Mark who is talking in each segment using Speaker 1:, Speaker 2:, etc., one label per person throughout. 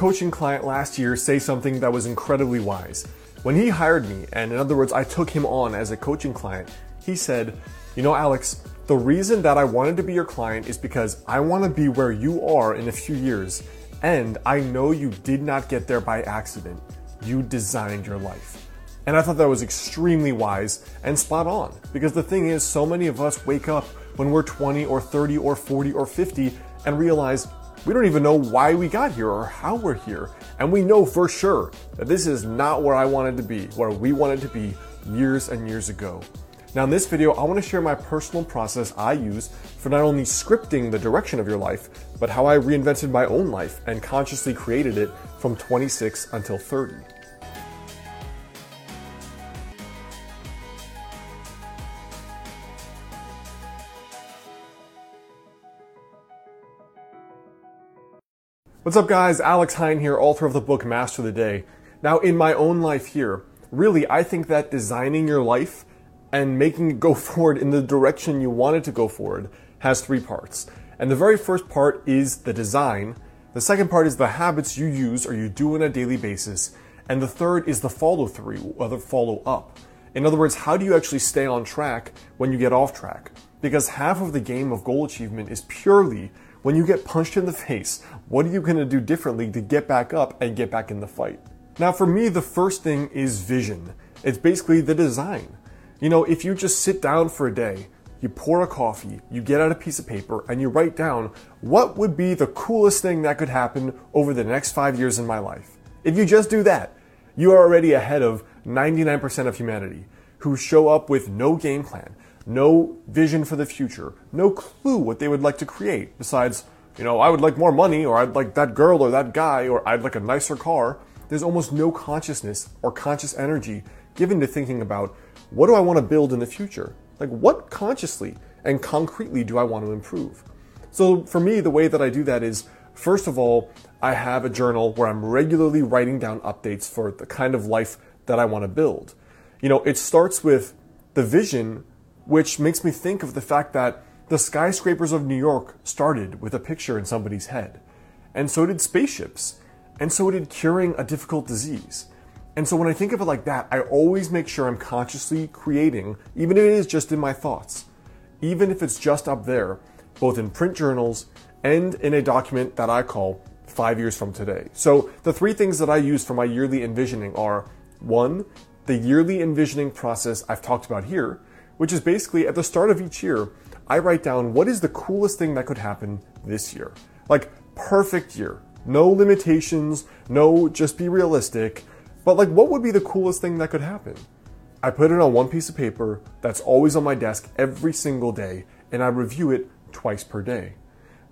Speaker 1: coaching client last year say something that was incredibly wise. When he hired me, and in other words, I took him on as a coaching client, he said, You know, Alex, the reason that I wanted to be your client is because I want to be where you are in a few years, and I know you did not get there by accident. You designed your life. And I thought that was extremely wise and spot on because the thing is, so many of us wake up when we're 20 or 30 or 40 or 50 and realize we don't even know why we got here or how we're here. And we know for sure that this is not where I wanted to be, where we wanted to be years and years ago. Now, in this video, I want to share my personal process I use for not only scripting the direction of your life, but how I reinvented my own life and consciously created it from 26 until 30. What's up, guys? Alex Heyne here, author of the book Master of the Day. Now, in my own life here, really, I think that designing your life and making it go forward in the direction you want it to go forward has three parts. And the very first part is the design. The second part is the habits you use or you do on a daily basis. And the third is the follow through or the follow up. In other words, how do you actually stay on track when you get off track? Because half of the game of goal achievement is purely when you get punched in the face, what are you going to do differently to get back up and get back in the fight? Now, for me, the first thing is vision. It's basically the design. You know, if you just sit down for a day, you pour a coffee, you get out a piece of paper, and you write down what would be the coolest thing that could happen over the next five years in my life. If you just do that, you are already ahead of 99% of humanity who show up with no game plan, no vision for the future, no clue what they would like to create besides, you know, I would like more money, or I'd like that girl or that guy, or I'd like a nicer car. There's almost no consciousness or conscious energy given to thinking about what do I want to build in the future? Like, what consciously and concretely do I want to improve? So, for me, the way that I do that is first of all, I have a journal where I'm regularly writing down updates for the kind of life that I want to build. You know, it starts with the vision which makes me think of the fact that the skyscrapers of New York started with a picture in somebody's head. And so did spaceships. And so did curing a difficult disease. And so when I think of it like that, I always make sure I'm consciously creating, even if it is just in my thoughts, even if it's just up there, both in print journals and in a document that I call five years from today. So the three things that I use for my yearly envisioning are one, the yearly envisioning process I've talked about here, which is basically at the start of each year, I write down what is the coolest thing that could happen this year. Like, perfect year. No limitations, no just be realistic. But, like, what would be the coolest thing that could happen? I put it on one piece of paper that's always on my desk every single day, and I review it twice per day.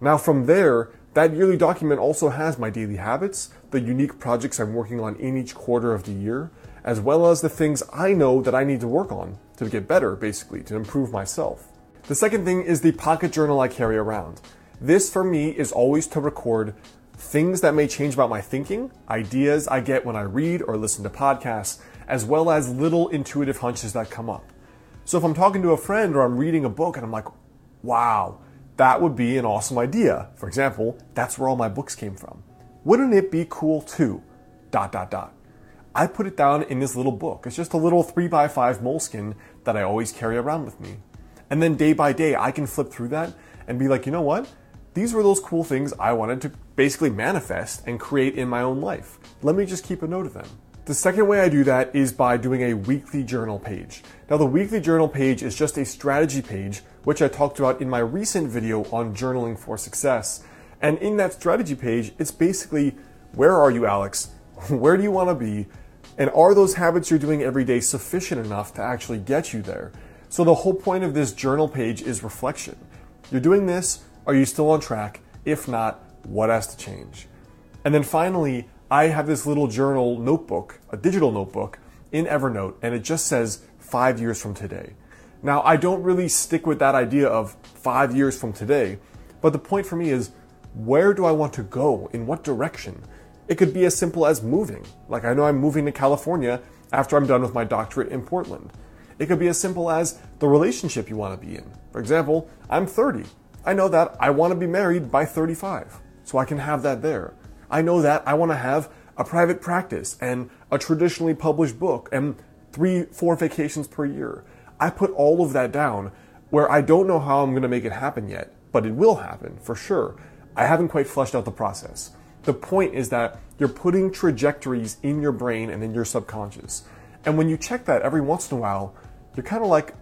Speaker 1: Now, from there, that yearly document also has my daily habits, the unique projects I'm working on in each quarter of the year, as well as the things I know that I need to work on to get better, basically, to improve myself. The second thing is the pocket journal I carry around. This for me is always to record things that may change about my thinking, ideas I get when I read or listen to podcasts, as well as little intuitive hunches that come up. So if I'm talking to a friend or I'm reading a book and I'm like, wow, that would be an awesome idea. For example, that's where all my books came from. Wouldn't it be cool too? Dot, dot, dot. I put it down in this little book. It's just a little 3x5 Moleskine that I always carry around with me. And then day by day, I can flip through that and be like, you know what? These were those cool things I wanted to basically manifest and create in my own life. Let me just keep a note of them. The second way I do that is by doing a weekly journal page. Now, the weekly journal page is just a strategy page, which I talked about in my recent video on journaling for success. And in that strategy page, it's basically where are you, Alex? Where do you want to be? And are those habits you're doing every day sufficient enough to actually get you there? So, the whole point of this journal page is reflection. You're doing this, are you still on track? If not, what has to change? And then finally, I have this little journal notebook, a digital notebook in Evernote, and it just says five years from today. Now, I don't really stick with that idea of five years from today, but the point for me is where do I want to go? In what direction? It could be as simple as moving. Like I know I'm moving to California after I'm done with my doctorate in Portland. It could be as simple as the relationship you want to be in. For example, I'm 30. I know that I want to be married by 35, so I can have that there. I know that I want to have a private practice and a traditionally published book and three, four vacations per year. I put all of that down where I don't know how I'm going to make it happen yet, but it will happen for sure. I haven't quite fleshed out the process. The point is that you're putting trajectories in your brain and in your subconscious. And when you check that every once in a while, you're kind of like,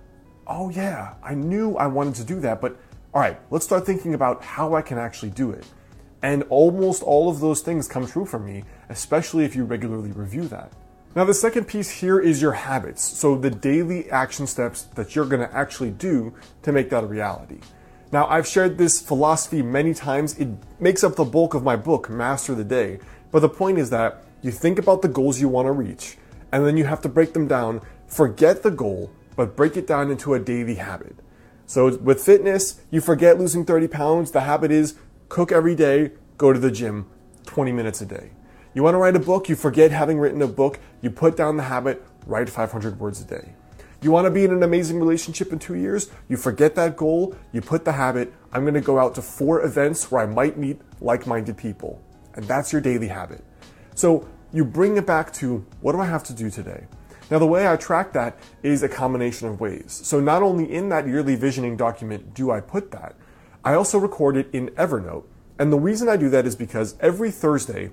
Speaker 1: oh yeah, I knew I wanted to do that, but all right, let's start thinking about how I can actually do it. And almost all of those things come true for me, especially if you regularly review that. Now, the second piece here is your habits. So, the daily action steps that you're going to actually do to make that a reality. Now, I've shared this philosophy many times. It makes up the bulk of my book, Master the Day. But the point is that you think about the goals you want to reach, and then you have to break them down. Forget the goal, but break it down into a daily habit. So, with fitness, you forget losing 30 pounds. The habit is cook every day, go to the gym 20 minutes a day. You want to write a book, you forget having written a book, you put down the habit, write 500 words a day. You want to be in an amazing relationship in two years, you forget that goal, you put the habit, I'm going to go out to four events where I might meet like minded people. And that's your daily habit. So you bring it back to what do I have to do today? Now, the way I track that is a combination of ways. So, not only in that yearly visioning document do I put that, I also record it in Evernote. And the reason I do that is because every Thursday,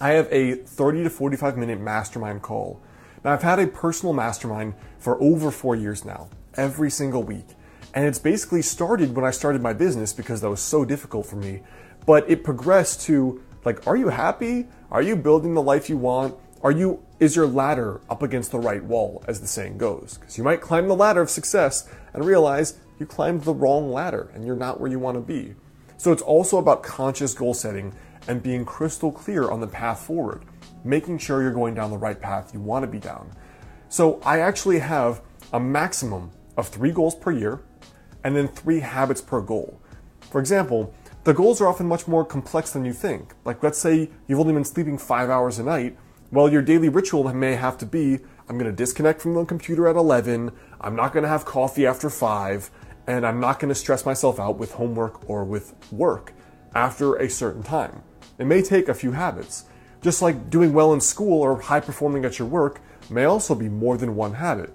Speaker 1: I have a 30 to 45 minute mastermind call. Now, I've had a personal mastermind for over four years now, every single week. And it's basically started when I started my business because that was so difficult for me. But it progressed to like, are you happy? Are you building the life you want? Are you is your ladder up against the right wall, as the saying goes? Because you might climb the ladder of success and realize you climbed the wrong ladder and you're not where you want to be. So it's also about conscious goal setting and being crystal clear on the path forward, making sure you're going down the right path you want to be down. So I actually have a maximum of three goals per year and then three habits per goal. For example, the goals are often much more complex than you think. Like, let's say you've only been sleeping five hours a night. Well, your daily ritual may have to be I'm going to disconnect from the computer at 11, I'm not going to have coffee after 5, and I'm not going to stress myself out with homework or with work after a certain time. It may take a few habits. Just like doing well in school or high performing at your work may also be more than one habit.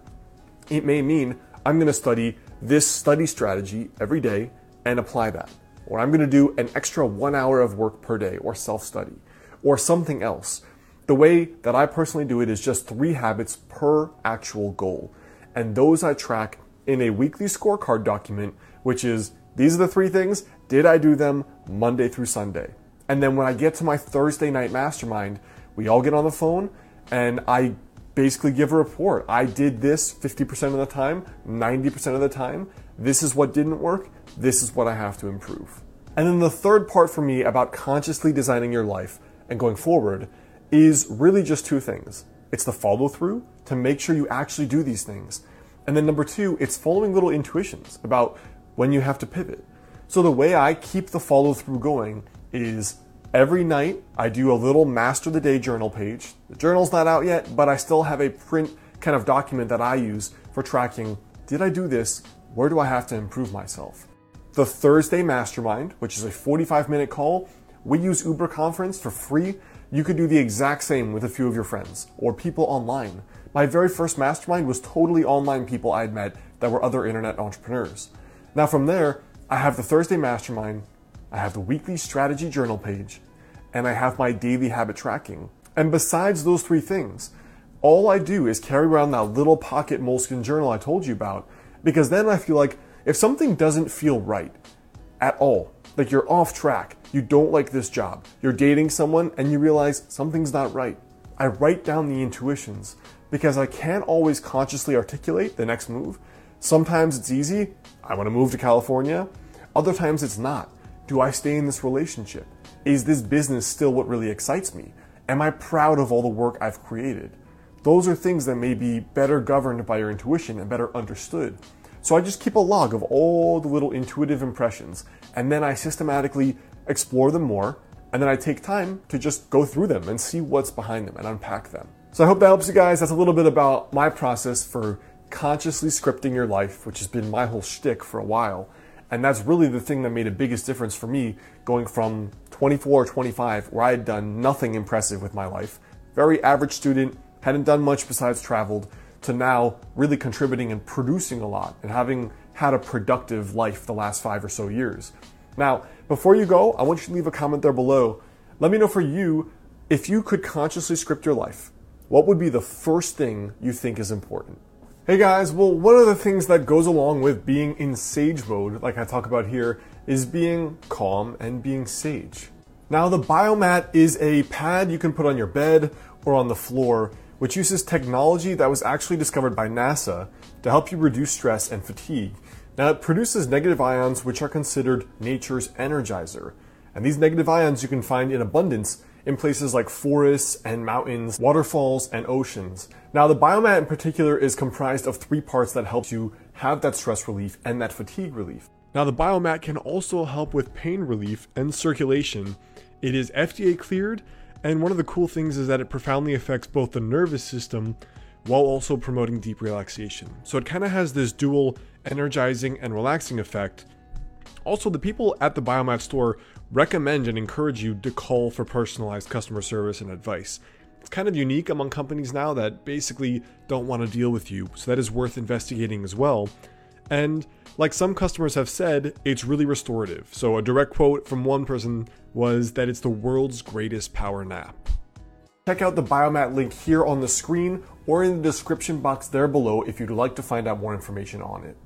Speaker 1: It may mean I'm going to study this study strategy every day and apply that. Or I'm going to do an extra one hour of work per day or self study or something else. The way that I personally do it is just three habits per actual goal. And those I track in a weekly scorecard document, which is these are the three things. Did I do them Monday through Sunday? And then when I get to my Thursday night mastermind, we all get on the phone and I basically give a report. I did this 50% of the time, 90% of the time. This is what didn't work. This is what I have to improve. And then the third part for me about consciously designing your life and going forward is really just two things. It's the follow through to make sure you actually do these things. And then number two, it's following little intuitions about when you have to pivot. So the way I keep the follow through going is every night I do a little master the day journal page. The journal's not out yet, but I still have a print kind of document that I use for tracking did I do this? Where do I have to improve myself? The Thursday mastermind, which is a 45 minute call, we use Uber Conference for free. You could do the exact same with a few of your friends or people online. My very first mastermind was totally online people I'd met that were other internet entrepreneurs. Now, from there, I have the Thursday mastermind, I have the weekly strategy journal page, and I have my daily habit tracking. And besides those three things, all I do is carry around that little pocket Moleskine journal I told you about, because then I feel like if something doesn't feel right at all, like you're off track, you don't like this job, you're dating someone and you realize something's not right, I write down the intuitions because I can't always consciously articulate the next move. Sometimes it's easy, I want to move to California. Other times it's not. Do I stay in this relationship? Is this business still what really excites me? Am I proud of all the work I've created? Those are things that may be better governed by your intuition and better understood. So I just keep a log of all the little intuitive impressions, and then I systematically explore them more, and then I take time to just go through them and see what's behind them and unpack them. So I hope that helps you guys. That's a little bit about my process for consciously scripting your life, which has been my whole shtick for a while. And that's really the thing that made a biggest difference for me going from 24 or 25, where I had done nothing impressive with my life, very average student, hadn't done much besides traveled, to now really contributing and producing a lot and having had a productive life the last five or so years. Now, before you go, I want you to leave a comment there below. Let me know for you if you could consciously script your life, what would be the first thing you think is important? Hey guys, well, one of the things that goes along with being in sage mode, like I talk about here, is being calm and being sage. Now, the biomat is a pad you can put on your bed or on the floor, which uses technology that was actually discovered by NASA to help you reduce stress and fatigue. Now, it produces negative ions, which are considered nature's energizer. And these negative ions you can find in abundance in places like forests and mountains, waterfalls, and oceans. Now, the biomat in particular is comprised of three parts that help you have that stress relief and that fatigue relief. Now, the biomat can also help with pain relief and circulation. It is FDA cleared, and one of the cool things is that it profoundly affects both the nervous system while also promoting deep relaxation. So it kind of has this dual energizing and relaxing effect. Also, the people at the Biomat store recommend and encourage you to call for personalized customer service and advice. It's kind of unique among companies now that basically don't want to deal with you, so that is worth investigating as well. And like some customers have said, it's really restorative. So, a direct quote from one person was that it's the world's greatest power nap. Check out the Biomat link here on the screen or in the description box there below if you'd like to find out more information on it.